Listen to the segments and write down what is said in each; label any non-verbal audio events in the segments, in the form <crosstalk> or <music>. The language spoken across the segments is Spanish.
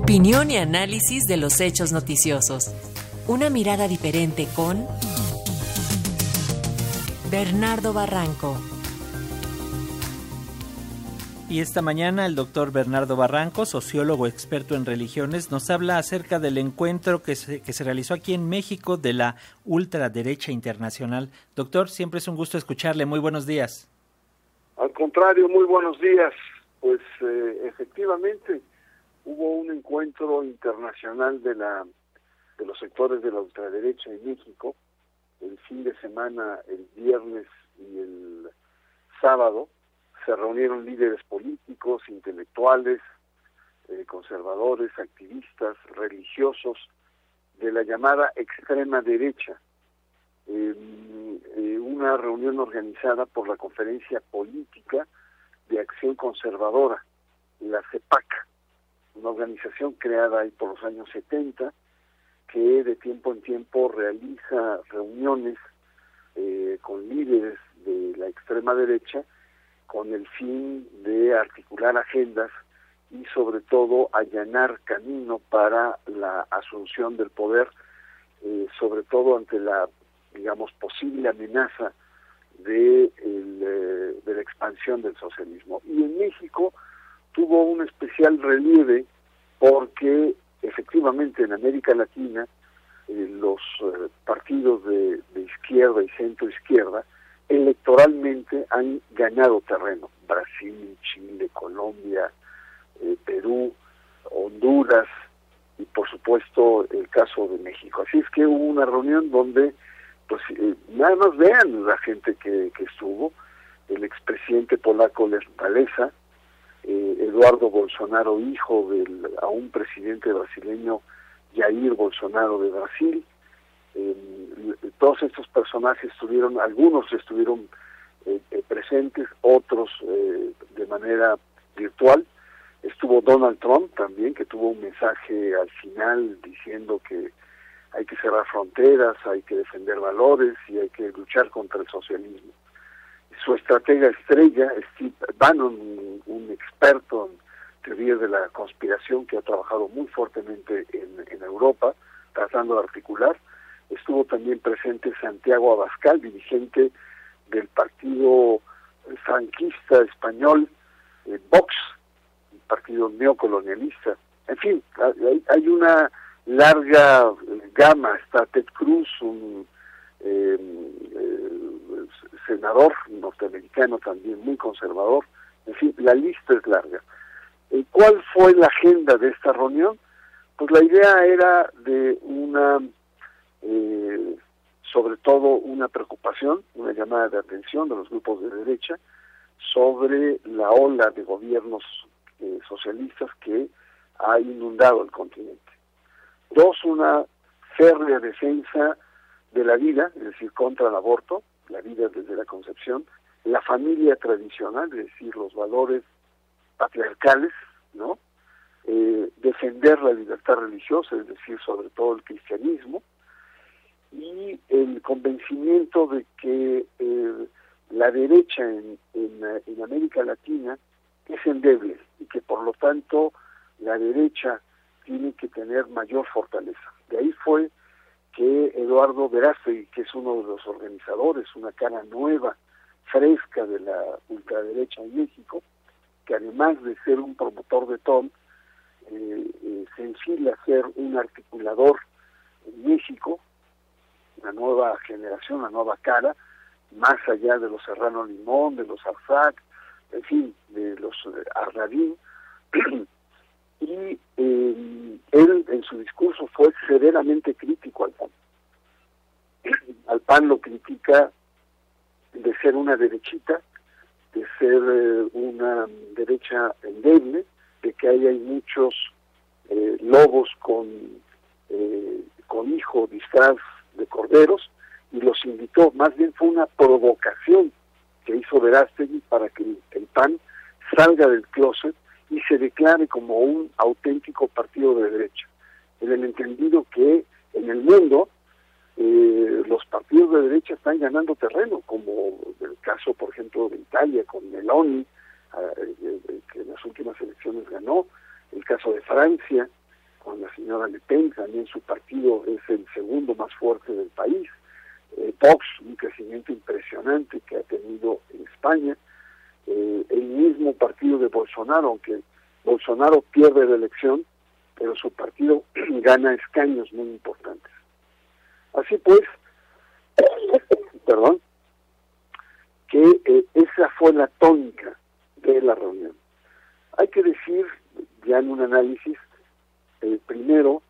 Opinión y análisis de los hechos noticiosos. Una mirada diferente con Bernardo Barranco. Y esta mañana el doctor Bernardo Barranco, sociólogo experto en religiones, nos habla acerca del encuentro que se, que se realizó aquí en México de la ultraderecha internacional. Doctor, siempre es un gusto escucharle. Muy buenos días. Al contrario, muy buenos días. Pues eh, efectivamente hubo un encuentro internacional de la de los sectores de la ultraderecha en México el fin de semana, el viernes y el sábado se reunieron líderes políticos, intelectuales, eh, conservadores, activistas, religiosos de la llamada extrema derecha. Eh, una reunión organizada por la Conferencia Política de Acción Conservadora, la CEPAC, una organización creada ahí por los años 70 que de tiempo en tiempo realiza reuniones eh, con líderes de la extrema derecha con el fin de articular agendas y sobre todo allanar camino para la asunción del poder, eh, sobre todo ante la, digamos, posible amenaza de, el, eh, de la expansión del socialismo. Y en México tuvo un especial relieve porque efectivamente en América Latina eh, los partidos de, izquierda y centro izquierda electoralmente han ganado terreno. Brasil, Chile, Colombia, eh, Perú, Honduras y por supuesto el caso de México. Así es que hubo una reunión donde, pues eh, nada más vean la gente que, estuvo, el expresidente polaco Les Valesa, eh, Eduardo Bolsonaro, hijo del aún presidente brasileño Jair Bolsonaro de Brasil, todos estos personajes estuvieron, algunos estuvieron eh, eh, presentes, otros eh, de manera virtual. Estuvo Donald Trump también, que tuvo un mensaje al final diciendo que hay que cerrar fronteras, hay que defender valores y hay que luchar contra el socialismo. Su estratega estrella, Steve Bannon, un, experto en teorías de la conspiración que ha trabajado muy fuertemente en, Europa, tratando de articular, estuvo también presente Santiago Abascal, dirigente del partido franquista español, eh, Vox, un partido neocolonialista. En fin, hay, una larga gama, está Ted Cruz, un eh, eh, senador norteamericano también muy conservador, en la lista es larga. ¿Cuál fue la agenda de esta reunión? Pues la idea era de una eh, sobre todo una preocupación, una llamada de atención de los grupos de derecha sobre la ola de gobiernos eh, socialistas que ha inundado el continente. Dos, una férrea defensa de la vida, es decir, contra el aborto, la vida desde la concepción, la familia tradicional, es decir, los valores patriarcales, ¿no? Eh, defender la libertad religiosa, es decir, sobre todo el cristianismo, y el convencimiento de que eh, la derecha en, en, América Latina es endeble y que por lo tanto la derecha tiene que tener mayor fortaleza. De ahí fue que Eduardo Verástegui, que es uno de los organizadores, una cara nueva, fresca de la ultraderecha en México, que además de ser un promotor de Tom, eh, eh, se enfila a ser un articulador en México, una nueva generación, una nueva cara, más allá de los Serrano Limón, de los Arzac, en fin, de los eh, Arradín. <clears throat> y eh, él en su discurso fue severamente crítico al PAN. <clears throat> al PAN lo critica de ser una derechita, de ser eh, una derecha endeble, de que ahí hay muchos lobos con, con hijo disfraz de corderos y los invitó, más bien fue una provocación que hizo Verástegui para que el PAN salga del closet y se declare como un auténtico partido de derecha, en el entendido que en el mundo eh, los partidos de derecha están ganando terreno, como el caso, por ejemplo, de Italia con Meloni, eh, eh, que en las últimas elecciones ganó, el caso de Francia, señora Le Pen, también su partido es el segundo más fuerte del país. Eh, Vox, un crecimiento impresionante que ha tenido en España. Eh, el mismo partido de Bolsonaro, aunque Bolsonaro pierde la elección, pero su partido <clears throat> gana escaños muy importantes. Así pues, <coughs> perdón, que eh, esa fue la tónica de la reunión. Hay que decir, ya en un análisis, eh, primero,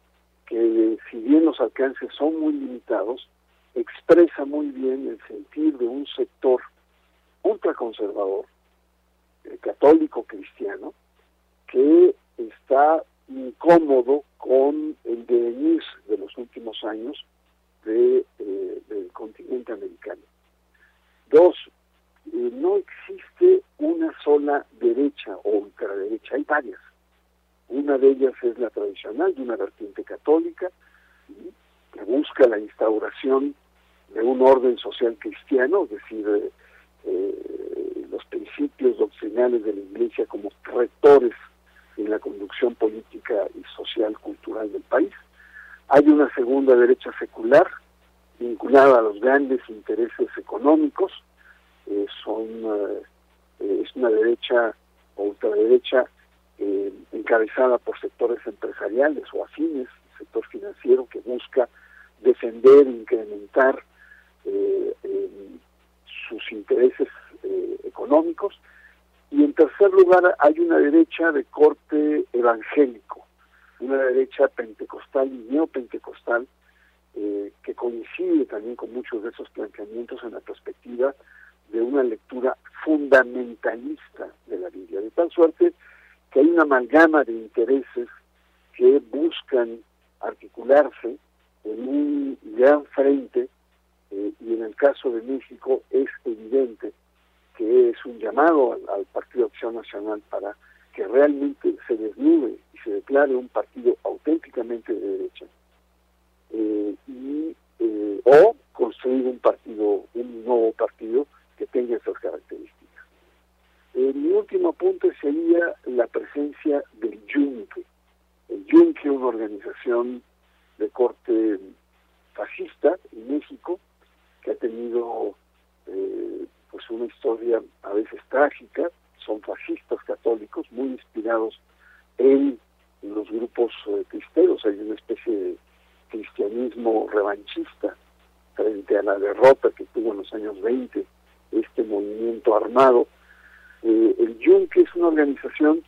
que si bien los alcances son muy limitados, expresa muy bien el sentir de un sector ultraconservador, eh, católico cristiano, que está incómodo con el devenir de los últimos años de, eh, del continente americano. Dos, eh, no existe una sola derecha o ultraderecha, hay varias. Una de ellas es la tradicional, de una vertiente católica, que busca la instauración de un orden social cristiano, es decir, eh, los principios doctrinales de la Iglesia como rectores en la conducción política y social cultural del país. Hay una segunda derecha secular vinculada a los grandes intereses económicos. Eh, son eh, es una derecha o ultraderecha eh, encabezada por sectores empresariales o afines, sector financiero que busca defender, incrementar sus intereses económicos y en tercer lugar hay una derecha de corte evangélico, una derecha pentecostal y neopentecostal eh, que coincide también con muchos de esos planteamientos en la perspectiva de una lectura fundamentalista de la Biblia, de tal suerte que hay una amalgama de intereses que buscan articularse en un gran frente eh, y en el caso de México es evidente que es un llamado al, Partido Acción Nacional para que realmente se desnude se declare un partido auténticamente de derecha eh, y eh, o construir un partido, un nuevo partido que tenga esas características. Eh, mi último punto sería la presencia del Yunque. El Yunque, una organización de corte fascista en México, que ha tenido eh, pues una historia a veces trágica, son fascistas católicos muy inspirados en grupos eh, hay una especie de cristianismo revanchista frente a la derrota que tuvo en los años 20 este movimiento armado. Eh, el Yunque es una organización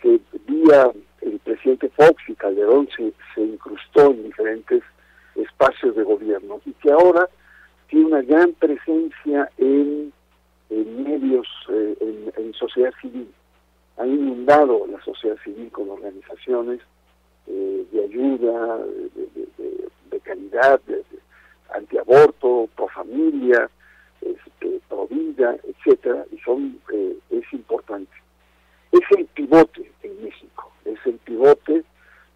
que vía el presidente Fox y Calderón se, incrustó en diferentes espacios de gobierno y que ahora tiene una gran presencia en, medios, eh, en, sociedad civil. Ha inundado la sociedad civil con organizaciones de ayuda, de, calidad, de, antiaborto, pro familia, este, pro vida, etcétera, y son eh, es importante. Es el pivote en México, es el pivote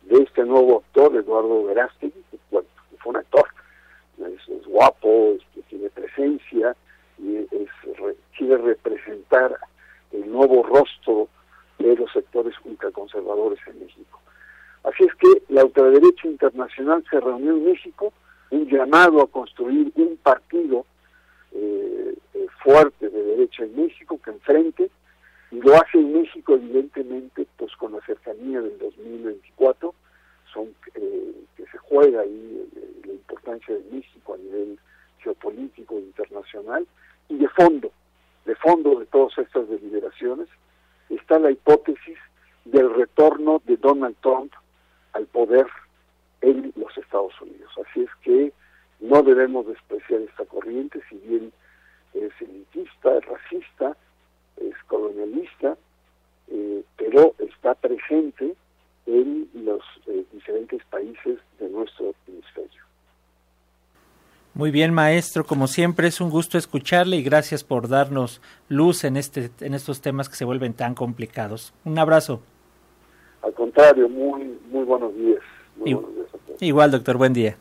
de este nuevo actor, Eduardo Verástegui, que fue un actor, es, guapo, tiene presencia y es, quiere representar el nuevo rostro de los sectores ultraconservadores en México. Así es que la ultraderecha internacional se reunió en México, un llamado a construir un partido eh, eh, fuerte de derecha en México que enfrente, y lo hace en México evidentemente pues con la cercanía del 2024, son eh, que se juega ahí la importancia de México a nivel geopolítico internacional y de fondo, de fondo de todas estas deliberaciones está la hipótesis del retorno de Donald Trump al poder en los Estados Unidos. Así es que no debemos despreciar esta corriente, si bien es elitista, es racista, es colonialista, eh, pero está presente en los eh, diferentes países de nuestro hemisferio. Muy bien, maestro, como siempre es un gusto escucharle y gracias por darnos luz en este en estos temas que se vuelven tan complicados. Un abrazo. Al contrario, muy muy buenos días. Igual, doctor, buen día.